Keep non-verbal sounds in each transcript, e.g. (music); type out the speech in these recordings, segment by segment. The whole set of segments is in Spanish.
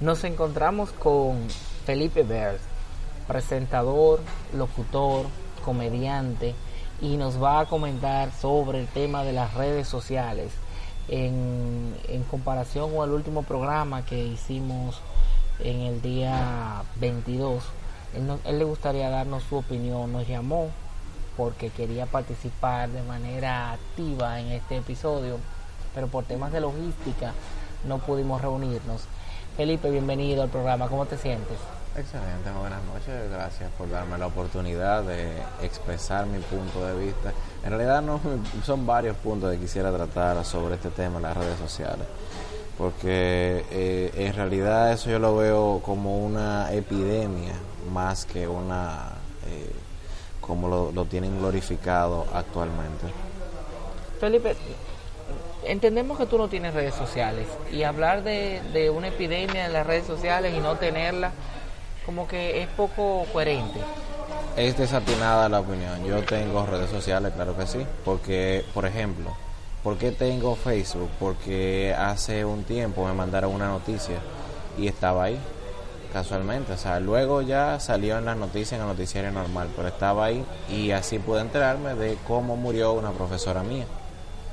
Nos encontramos con Felipe Bers, presentador, locutor, comediante, y nos va a comentar sobre el tema de las redes sociales en, en comparación con el último programa que hicimos en el día 22. Él, él le gustaría darnos su opinión, nos llamó porque quería participar de manera activa en este episodio, pero por temas de logística no pudimos reunirnos. Felipe, bienvenido al programa, ¿cómo te sientes? Excelente, buenas noches, gracias por darme la oportunidad de expresar mi punto de vista. En realidad no (laughs) son varios puntos que quisiera tratar sobre este tema en las redes sociales, porque eh, en realidad eso yo lo veo como una epidemia más que una, eh, como lo, lo tienen glorificado actualmente. Felipe, entendemos que tú no tienes redes sociales y hablar de, una epidemia en las redes sociales y no tenerla como que es poco coherente. Es desatinada la opinión. Yo tengo redes sociales, claro que sí, porque, por ejemplo, ¿por qué tengo Facebook? Porque hace un tiempo me mandaron una noticia y estaba ahí, casualmente. O sea, luego ya salió en las noticias, en el noticiario normal, pero estaba ahí y así pude enterarme de cómo murió una profesora mía.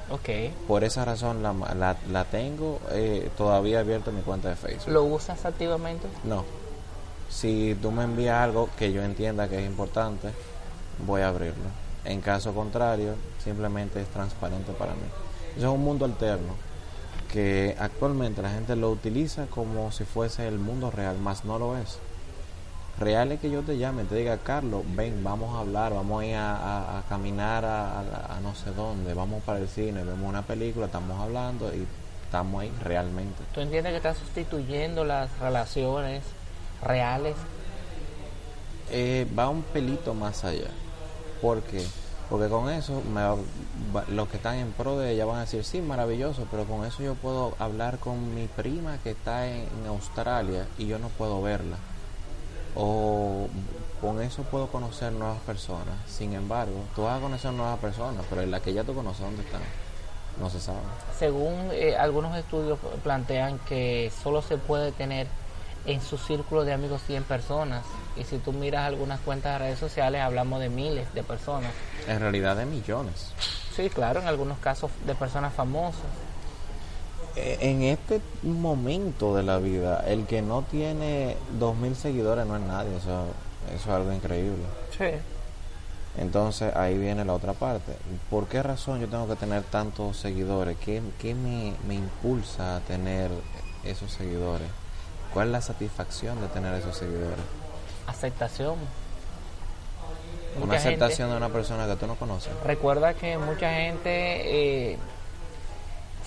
Ok. Por esa razón la, la, la tengo eh, todavía abierta en mi cuenta de Facebook. ¿Lo usas activamente? No. Si tú me envías algo que yo entienda que es importante, voy a abrirlo. En caso contrario, simplemente es transparente para mí. Eso es un mundo alterno que actualmente la gente lo utiliza como si fuese el mundo real, más no lo es. Real es que yo te llame, te diga, Carlos, ven, vamos a hablar, vamos a ir a, a, a caminar a, a, no sé dónde, vamos para el cine, vemos una película, estamos hablando y estamos ahí realmente. ¿Tú entiendes que estás sustituyendo las relaciones reales? Eh, va un pelito más allá. ¿Por qué? Porque con eso me va- los que están en pro de ella van a decir, sí, maravilloso, pero con eso yo puedo hablar con mi prima que está en, en Australia y yo no puedo verla. O con eso puedo conocer nuevas personas. Sin embargo, tú vas a conocer nuevas personas, pero la que ya tú conoces, ¿dónde están? No se sabe. Según eh, algunos estudios plantean que solo se puede tener en su círculo de amigos 100 personas. Y si tú miras algunas cuentas de redes sociales, hablamos de miles de personas. En realidad de millones. Sí, claro, en algunos casos de personas famosas. Eh, En este momento de la vida, el que no tiene 2.000 seguidores no es nadie, eso, eso es algo increíble. Sí. Entonces ahí viene la otra parte. ¿Por qué razón yo tengo que tener tantos seguidores? ¿Qué, qué me, me impulsa a tener esos seguidores? ¿Cuál es la satisfacción de tener esos seguidores? Aceptación. Una Mucha gente- aceptación de una persona que tú no conoces. Recuerda que mucha gente eh,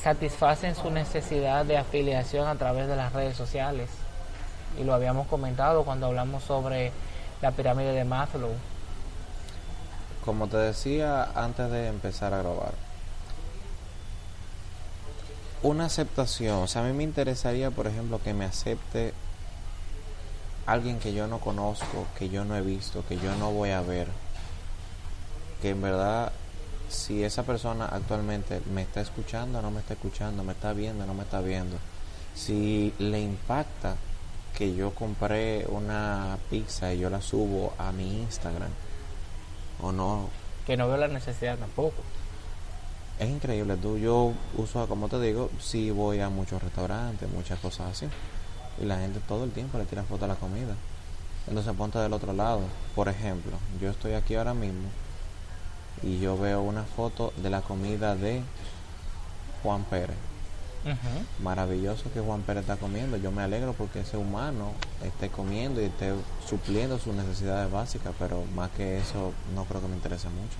satisfacen su necesidad de afiliación a través de las redes sociales. Y lo habíamos comentado cuando hablamos sobre la pirámide de Maslow. Como te decía antes de empezar a grabar, una aceptación, o sea, a mí me interesaría, por ejemplo, que me acepte alguien que yo no conozco, que yo no he visto, que yo no voy a ver, que en verdad, si esa persona actualmente me está escuchando, no me está escuchando, me está viendo, no me está viendo, si le impacta que yo compré una pizza y yo la subo a mi Instagram, o no, Que no veo la necesidad tampoco. Es increíble, tú, yo uso, como te digo, sí voy a muchos restaurantes, muchas cosas así. Y la gente todo el tiempo le tira foto a la comida. Entonces ponte del otro lado. Por ejemplo, yo estoy aquí ahora mismo y yo veo una foto de la comida de Juan Pérez. Maravilloso que Juan Pérez está comiendo. Yo me alegro porque ese humano esté comiendo y esté supliendo sus necesidades básicas, pero más que eso no creo que me interese mucho.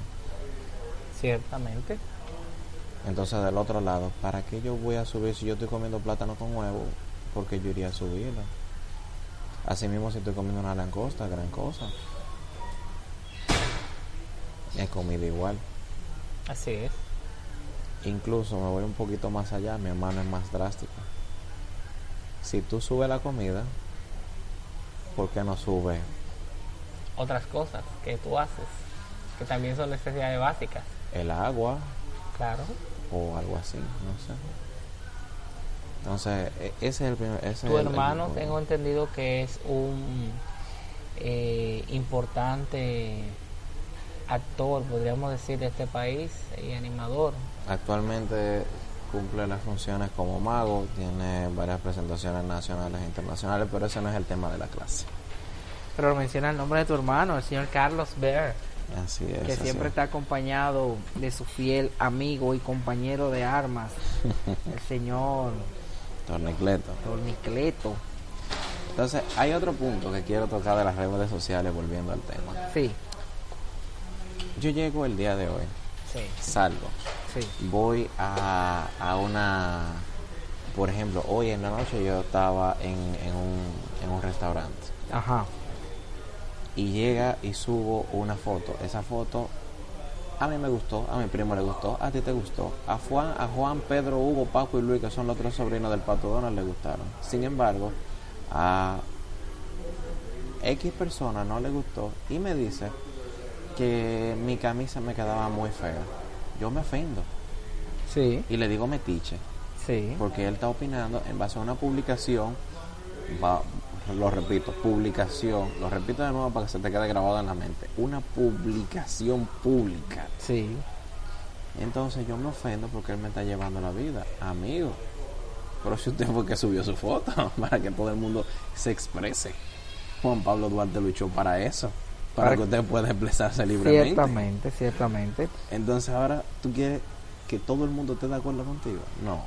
Ciertamente. Entonces del otro lado, ¿para qué yo voy a subir si yo estoy comiendo plátano con huevo? Porque yo iría a subirlo. Así mismo si estoy comiendo una langosta, gran cosa. He comido igual. Así es. Incluso me voy un poquito más allá, mi hermano es más drástico. Si tú subes la comida, ¿por qué no sube Otras cosas que tú haces, que también son necesidades básicas. el agua Claro. o algo así? No sé. Entonces, e- ese es el primer. ese Tu es el- el hermano tengo entendido que es un eh, importante actor, podríamos decir, de este país y animador. Actualmente cumple las funciones como mago, tiene varias presentaciones nacionales e internacionales, pero ese no es el tema de la clase. Pero menciona el nombre de tu hermano, el señor Carlos Bear, Así es. que así siempre es. está acompañado de su fiel amigo y compañero de armas, (laughs) el señor Tornicleto. Tornicleto. Entonces, hay otro punto que quiero tocar de las redes sociales, volviendo al tema. Sí, Yo llego el día de hoy, sí, salgo, sí. voy a, a una. Por ejemplo, hoy en la noche yo estaba en, en, un, en un restaurante Ajá. y llega y subo una foto. Esa foto a mí me gustó, a mi primo le gustó, a ti te gustó, a Juan, a Juan, Pedro, Hugo, Paco y Luis, que son los tres sobrinos del Pato Donald, le gustaron. Sin embargo, a X persona no le gustó y me dice que mi camisa me quedaba muy fea. Yo me ofendo Sí, y le digo metiche, sí. porque él está opinando en base a una publicación, va- lo repito, publicación, lo repito de nuevo para que se te quede grabado en la mente, una publicación pública. Sí. Entonces yo me ofendo porque él me está llevando la vida, amigo. Pero si usted fue que subió su foto, (laughs) para que todo el mundo se exprese. Juan Pablo Duarte luchó para eso, para, Para que usted pueda expresarse libremente. Ciertamente, ciertamente. Entonces ahora tú quieres que todo el mundo esté de acuerdo contigo. No.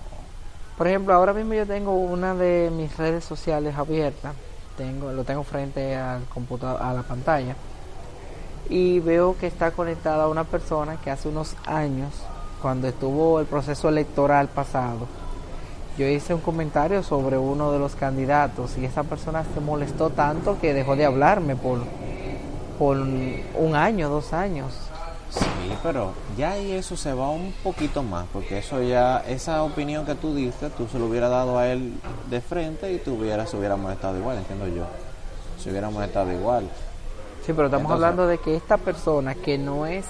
Por ejemplo, ahora mismo yo tengo una de mis redes sociales abierta. Tengo, lo tengo frente al computador, a la pantalla. Y veo que está conectada una persona que hace unos años, cuando estuvo el proceso electoral pasado, yo hice un comentario sobre uno de los candidatos y esa persona se molestó tanto que dejó de hablarme por, por un año, dos años. Sí, pero ya ahí eso se va un poquito más, porque eso ya, esa opinión que tú diste, tú se lo hubiera dado a él de frente y tú hubiera, se hubiera molestado igual, entiendo yo. Se hubiera molestado igual. Sí, pero estamos Entonces- hablando de que esta persona que no es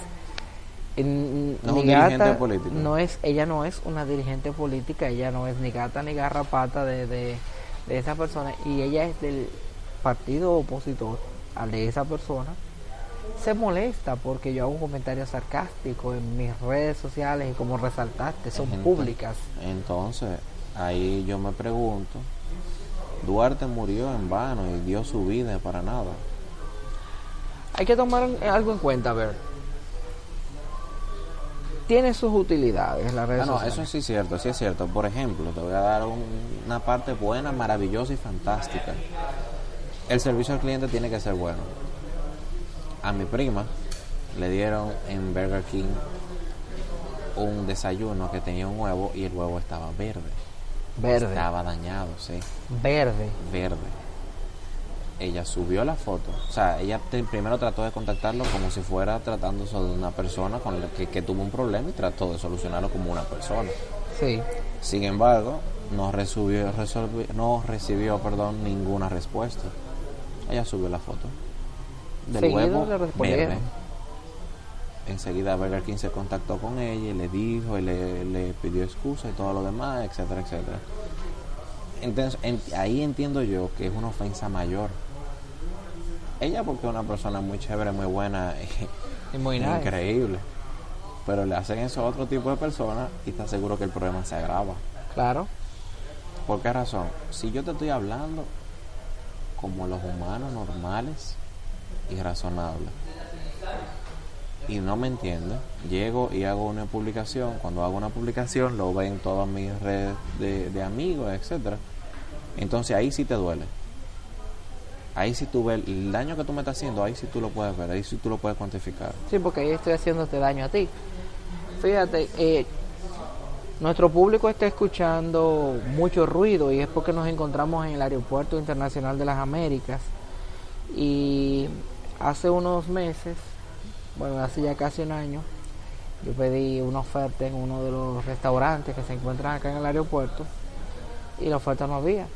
en- No es ni gata, no es, ella no es una dirigente política, ella no es ni gata ni garrapata de, de, de esa persona y ella es del partido opositor al de esa persona. Se molesta porque yo hago un comentario sarcástico en mis redes sociales y como resaltaste, son públicas. Entonces, ahí yo me pregunto, Duarte murió en vano y dio su vida para nada. Hay que tomar algo en cuenta, a ver. Tiene sus utilidades las redes Ah, no, sociales. eso sí es cierto, sí es cierto. Por ejemplo, te voy a dar un- una parte buena, maravillosa y fantástica. El servicio al cliente tiene que ser bueno. A mi prima le dieron en Burger King un desayuno que tenía un huevo y el huevo estaba verde. Verde. Estaba dañado, sí, Verde. verde. Ella subió la foto, o sea, ella te- primero trató de contactarlo como si fuera tratándose de una persona con la que, que tuvo un problema y trató de solucionarlo como una persona. Sí. Sin embargo, no recibió, resolvi- no recibió perdón, ninguna respuesta. Ella subió la foto del Seguido huevo le verde. Enseguida Burger King se contactó con ella y le dijo y le, le pidió excusa y todo lo demás, etcétera, etcétera. Entonces, en- ahí entiendo yo que es una ofensa mayor. Ella porque es una persona muy chévere, muy buena, Y muy nice. increíble. pero le hacen eso a otro tipo de personas y está seguro que el problema se agrava. Claro. ¿Por qué razón? Si yo te estoy hablando como los humanos normales y razonables y no me entiende, llego y hago una publicación. Cuando hago una publicación lo ven todas mis redes de, amigos, etcétera. Entonces ahí sí te duele. Ahí sí tú ves el daño que tú me estás haciendo, ahí sí tú lo puedes ver, ahí sí tú lo puedes cuantificar. Sí, porque ahí estoy haciéndote daño a ti. Fíjate, eh, nuestro público está escuchando mucho ruido y es porque nos encontramos en el Aeropuerto Internacional de las Américas. Y hace unos meses, bueno, hace ya casi un año, yo pedí una oferta en uno de los restaurantes que se encuentran acá en el aeropuerto y la oferta no había.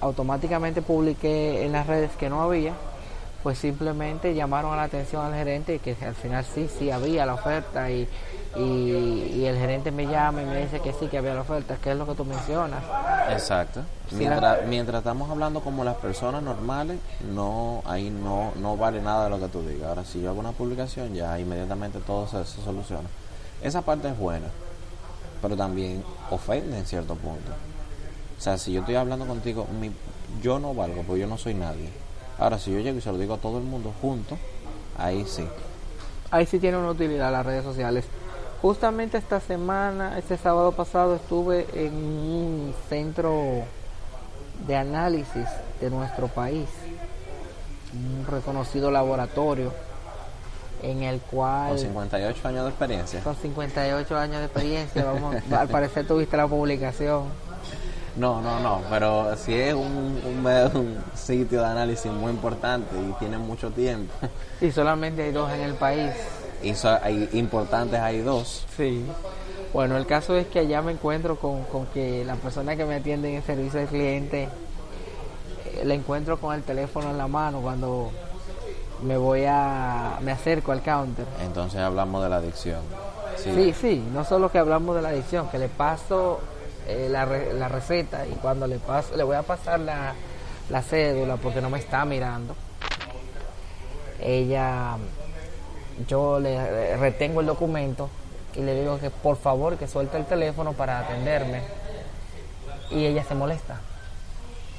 Automáticamente publiqué en las redes que no había, pues simplemente llamaron la atención al gerente y que al final sí, sí había la oferta y, y, el gerente me llama y me dice que sí, que había la oferta, que es lo que tú mencionas. Exacto. Mientras, mientras estamos hablando como las personas normales, no ahí no, no vale nada de lo que tú digas. Ahora, si yo hago una publicación, ya inmediatamente todo se, se soluciona. Esa parte es buena, pero también ofende en cierto punto. O sea, si yo estoy hablando contigo, mi, yo no valgo, porque yo no soy nadie. Ahora, si yo llego y se lo digo a todo el mundo junto, ahí sí. Ahí sí tiene una utilidad las redes sociales. Justamente esta semana, este sábado pasado, estuve en un centro de análisis de nuestro país, un reconocido laboratorio en el cual... Con 58 años de experiencia. Con 58 años de experiencia, vamos, al parecer tuviste la publicación. No, no, no, pero si es un, (laughs) un, sitio de análisis muy importante y tiene mucho tiempo. (laughs) Y solamente hay dos en el país. Y hay importantes hay dos. Sí. Bueno, el caso es que allá me encuentro con, con que la persona que me atiende en el servicio de cliente, eh, le encuentro con el teléfono en la mano cuando me voy a, me acerco al counter. Entonces hablamos de la adicción. Sí, sí, sí no solo que hablamos de la adicción, que le paso eh, la, la, receta y cuando le paso, le voy a pasar la, la cédula porque no me está mirando. Ella, yo le retengo el documento y le digo que por favor que suelte el teléfono para atenderme. Y ella se molesta.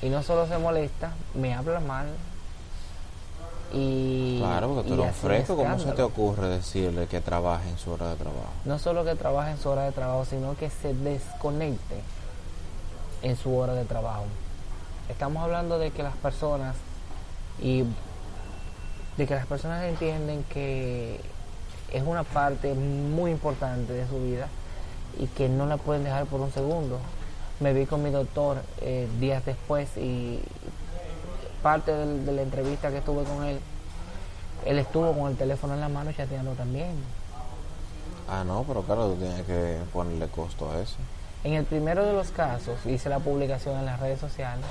Y no solo se molesta, me habla mal, y, claro, porque tú eres fresco, ¿cómo se te ocurre decirle que trabaje en su hora de trabajo? No solo que trabaje en su hora de trabajo, sino que se desconecte en su hora de trabajo. Estamos hablando de que las personas y de que las personas entienden que es una parte muy importante de su vida y que no la pueden dejar por un segundo. Me vi con mi doctor eh, días después y parte de la entrevista que estuve con él, él estuvo con el teléfono en la mano chateando también. Ah, no, pero claro, tú tienes que ponerle costo a eso. En el primero de los casos hice la publicación en las redes sociales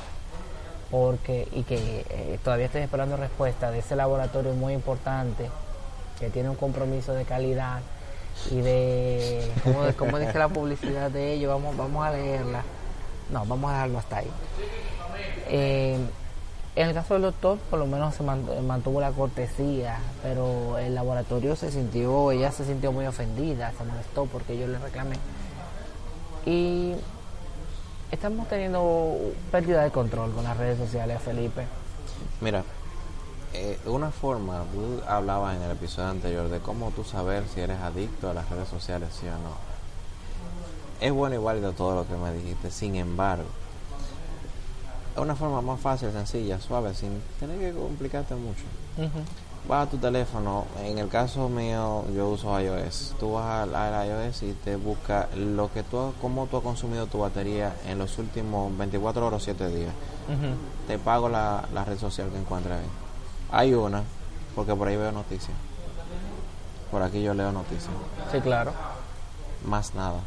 porque y que eh, todavía estoy esperando respuesta de ese laboratorio muy importante que tiene un compromiso de calidad y de cómo, dice la publicidad de ellos vamos vamos a leerla no vamos a dejarlo hasta ahí eh, en el caso del doctor, por lo menos se mantuvo la cortesía, pero el laboratorio se sintió, ella se sintió muy ofendida, se molestó porque yo le reclamé. Y estamos teniendo pérdida de control con las redes sociales, Felipe. Mira, eh, una forma, tú hablabas en el episodio anterior de cómo tú saber si eres adicto a las redes sociales, sí o no. Es bueno y válido todo lo que me dijiste, sin embargo, una forma más fácil, sencilla, suave, sin tener que complicarte mucho. Vas a tu teléfono, en el caso mío yo uso iOS. Tú vas al, iOS y te busca lo que tú, cómo tú has consumido tu batería en los últimos 24 horas o 7 días. Te pago la, la red social que encuentres ahí. Hay una, porque por ahí veo noticias. Por aquí yo leo noticias. Sí, claro. Más nada.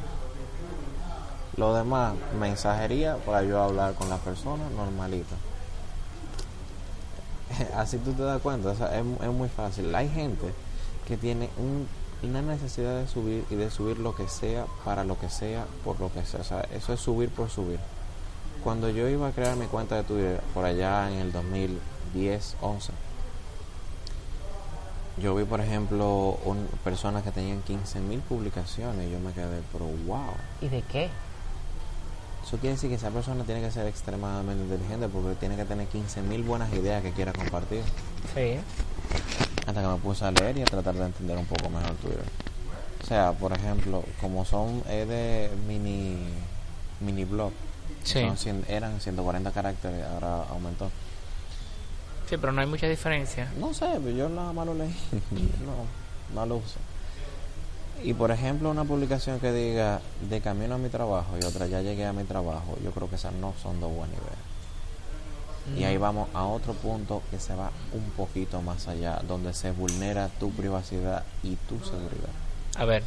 Lo demás, mensajería para yo hablar con las personas normalita. (laughs) Así tú te das cuenta, es, muy fácil. Hay gente que tiene una necesidad de subir y de subir lo que sea, para lo que sea, por lo que sea. O sea, eso es subir por subir. Cuando yo iba a crear mi cuenta de Twitter por allá en el 2010, 11, Yo vi, por ejemplo, un, personas que tenían 15.000 publicaciones y yo me quedé, pero wow. ¿Y de qué? Eso quiere decir que esa persona tiene que ser extremadamente inteligente porque tiene que tener 15.000 buenas ideas que quiera compartir. Sí. Hasta que me puse a leer y a tratar de entender un poco mejor Twitter. O sea, por ejemplo, como son es de mini mini blog, Sí. son cien- eran 140 caracteres, ahora aumentó. Sí, pero no hay mucha diferencia. No sé, yo nada más lo leí. (laughs) no, no lo uso. Y por ejemplo, una publicación que diga de camino a mi trabajo y otra ya llegué a mi trabajo, yo creo que esas no son dos buenas ideas. Y ahí vamos a otro punto que se va un poquito más allá, donde se vulnera tu privacidad y tu seguridad. A ver.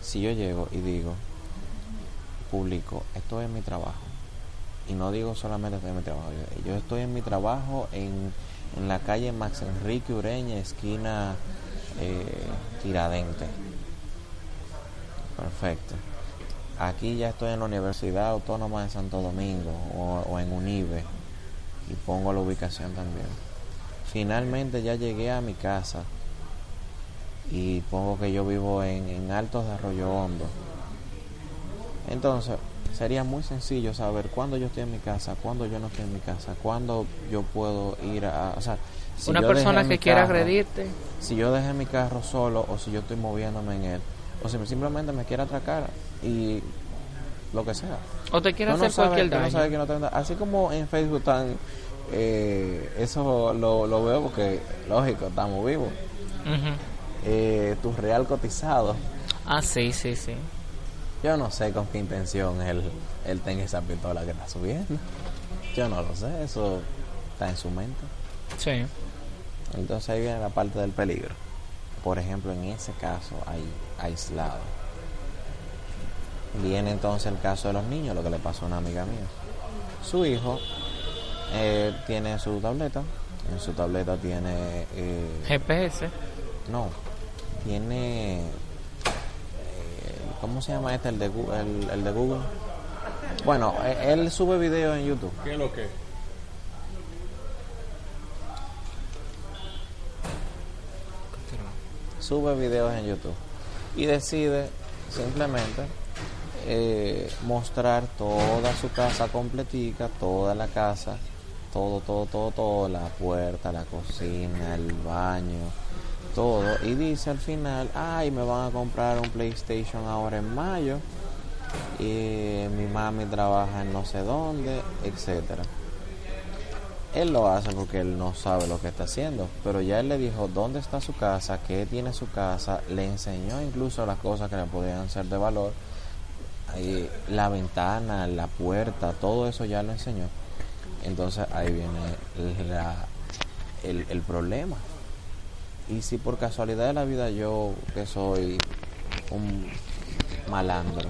Si yo llego y digo, publico, estoy en mi trabajo, y no digo solamente estoy en mi trabajo, yo estoy en mi trabajo en, en la calle Max Enrique Ureña, esquina eh, Tiradente. Perfecto. Aquí ya estoy en la Universidad Autónoma de Santo Domingo o, o en UNIBE y pongo la ubicación también. Finalmente ya llegué a mi casa y pongo que yo vivo en, en Altos de Arroyo Hondo. Entonces, sería muy sencillo saber cuándo yo estoy en mi casa, cuándo yo no estoy en mi casa, cuándo yo puedo ir a... O sea, si Una persona que quiera agredirte. si yo dejé mi carro solo o si yo estoy moviéndome en él o si simplemente me quiere atracar y lo que sea. O te quiere no hacer cualquier tú no daño. sabes que no te Así como en Facebook están, eh, eso lo, lo veo porque, lógico, estamos vivos. Ujú. Eh, tu real cotizado, Ah, sí, sí, sí. yo no sé con qué intención él, él tenga esa pistola que está subiendo. Yo no lo sé, eso está en su mente. Sí. Entonces ahí viene la parte del peligro. Por ejemplo, en ese caso ahí aislado. Viene entonces el caso de los niños, lo que le pasó a una amiga mía. Su hijo eh, tiene su tableta, en su tableta tiene, eh, GPS. no, tiene, eh, ¿cómo se llama este? El de, el, el de Google. Bueno, él sube videos en YouTube. ¿Qué es lo que? Sube videos en YouTube y decide simplemente eh, mostrar toda su casa completica, toda la casa, todo, todo, todo, todo, la puerta, la cocina, el baño, todo. Y dice al final, ay, me van a comprar un PlayStation ahora en mayo. Y mi mami trabaja en no sé dónde, etcétera. Él lo hace porque él no sabe lo que está haciendo, pero ya él le dijo dónde está su casa, qué tiene su casa, le enseñó incluso las cosas que le podían ser de valor, la ventana, la puerta, todo eso ya lo enseñó. Entonces ahí viene la- el problema. Y si por casualidad de la vida yo, que soy un malandro,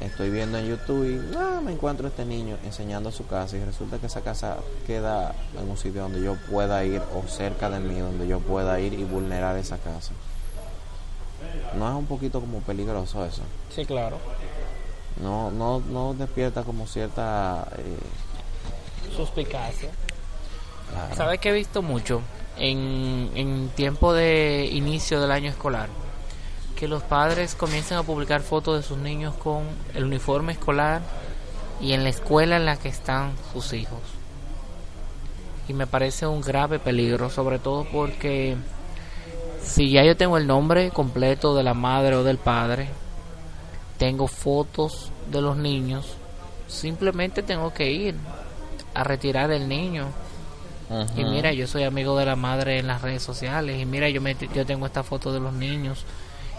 estoy viendo en YouTube y ah, me encuentro este niño enseñando su casa y resulta que esa casa queda en un sitio donde yo pueda ir o cerca de mí donde yo pueda ir y vulnerar esa casa. ¿No es un poquito como peligroso eso? Sí, claro. No, no, no despierta como cierta... eh, Suspicacia. claro. ¿Sabes que he visto mucho en, en tiempo de inicio del año escolar? Que los padres comienzan a publicar fotos de sus niños con el uniforme escolar y en la escuela en la que están sus hijos. Y me parece un grave peligro, sobre todo porque si ya yo tengo el nombre completo de la madre o del padre, tengo fotos de los niños, simplemente tengo que ir a retirar el niño y mira, yo soy amigo de la madre en las redes sociales. Y mira, yo, me, yo tengo esta foto de los niños.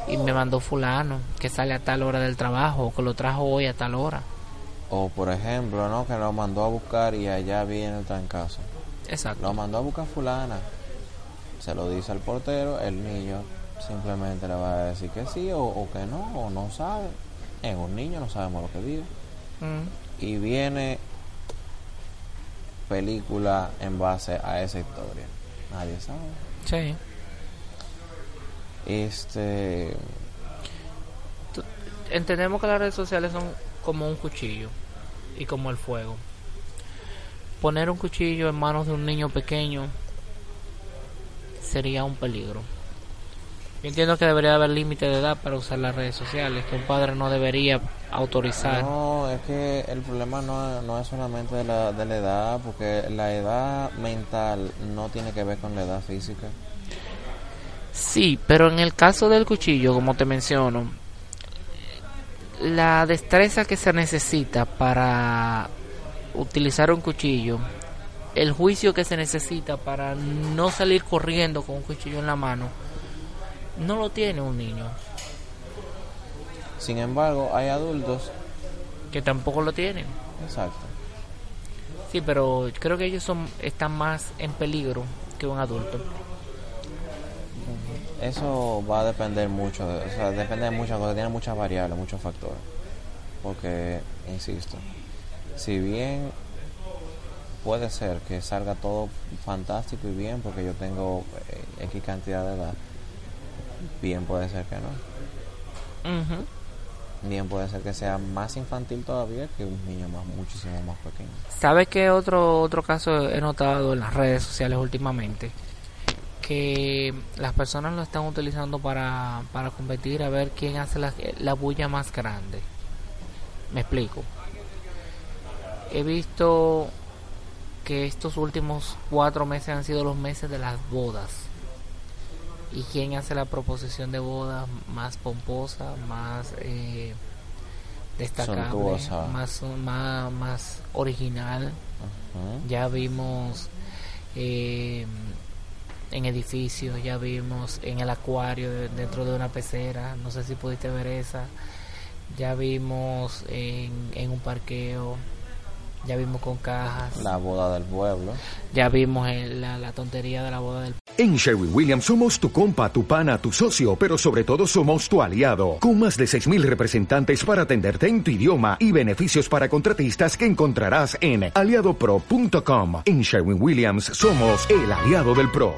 Y me mandó fulano que sale a tal hora del trabajo. O que lo trajo hoy a tal hora. O por ejemplo, ¿no? Que lo mandó a buscar y allá viene el trancazo. Exacto. Lo mandó a buscar fulana. Se lo dice al portero, el niño simplemente le va a decir que sí o, o que no, o no sabe. Es un niño, no sabemos lo que vive. Mm, Y viene película en base a esa historia. Nadie sabe. sí. Este, Entendemos que las redes sociales son como un cuchillo. Y como el fuego. Poner un cuchillo en manos de un niño pequeño sería un peligro. Yo entiendo que debería haber límite de edad para usar las redes sociales, que un padre no debería autorizar. No, es que el problema no, no es solamente de la, de la edad, porque la edad mental no tiene que ver con la edad física. Sí, pero en el caso del cuchillo, como te menciono, la destreza que se necesita para utilizar un cuchillo, el juicio que se necesita para no salir corriendo con un cuchillo en la mano, no lo tiene un niño. Sin embargo, hay adultos que tampoco lo tienen. Exacto. Sí, pero creo que ellos son están más en peligro que un adulto. Eso va a depender mucho, o sea, depende de muchas cosas, tiene muchas variables, muchos factores. Porque, insisto, si bien puede ser que salga todo fantástico y bien porque yo tengo eh, X cantidad de edad, bien puede ser que no. Bien puede ser que sea más infantil todavía que un niño más muchísimo más pequeño. ¿Sabes qué otro otro caso he notado en las redes sociales últimamente? Que las personas lo están utilizando para, para competir a ver quién hace la, la bulla más grande. Me explico. He visto que estos últimos cuatro meses han sido los meses de las bodas y quién hace la proposición de boda más pomposa, más eh, destacable, más, más, más original. Ya vimos eh, en edificios, ya vimos en el acuario dentro de una pecera, no sé si pudiste ver esa. Ya vimos en, en un parqueo, ya vimos con cajas. La boda del pueblo. Ya vimos la, la, tontería de la boda del En Sherwin Williams somos tu compa, tu pana, tu socio, pero sobre todo somos tu aliado. Con más de 6.000 representantes para atenderte en tu idioma y beneficios para contratistas que encontrarás en aliadopro.com. En Sherwin Williams somos el aliado del PRO.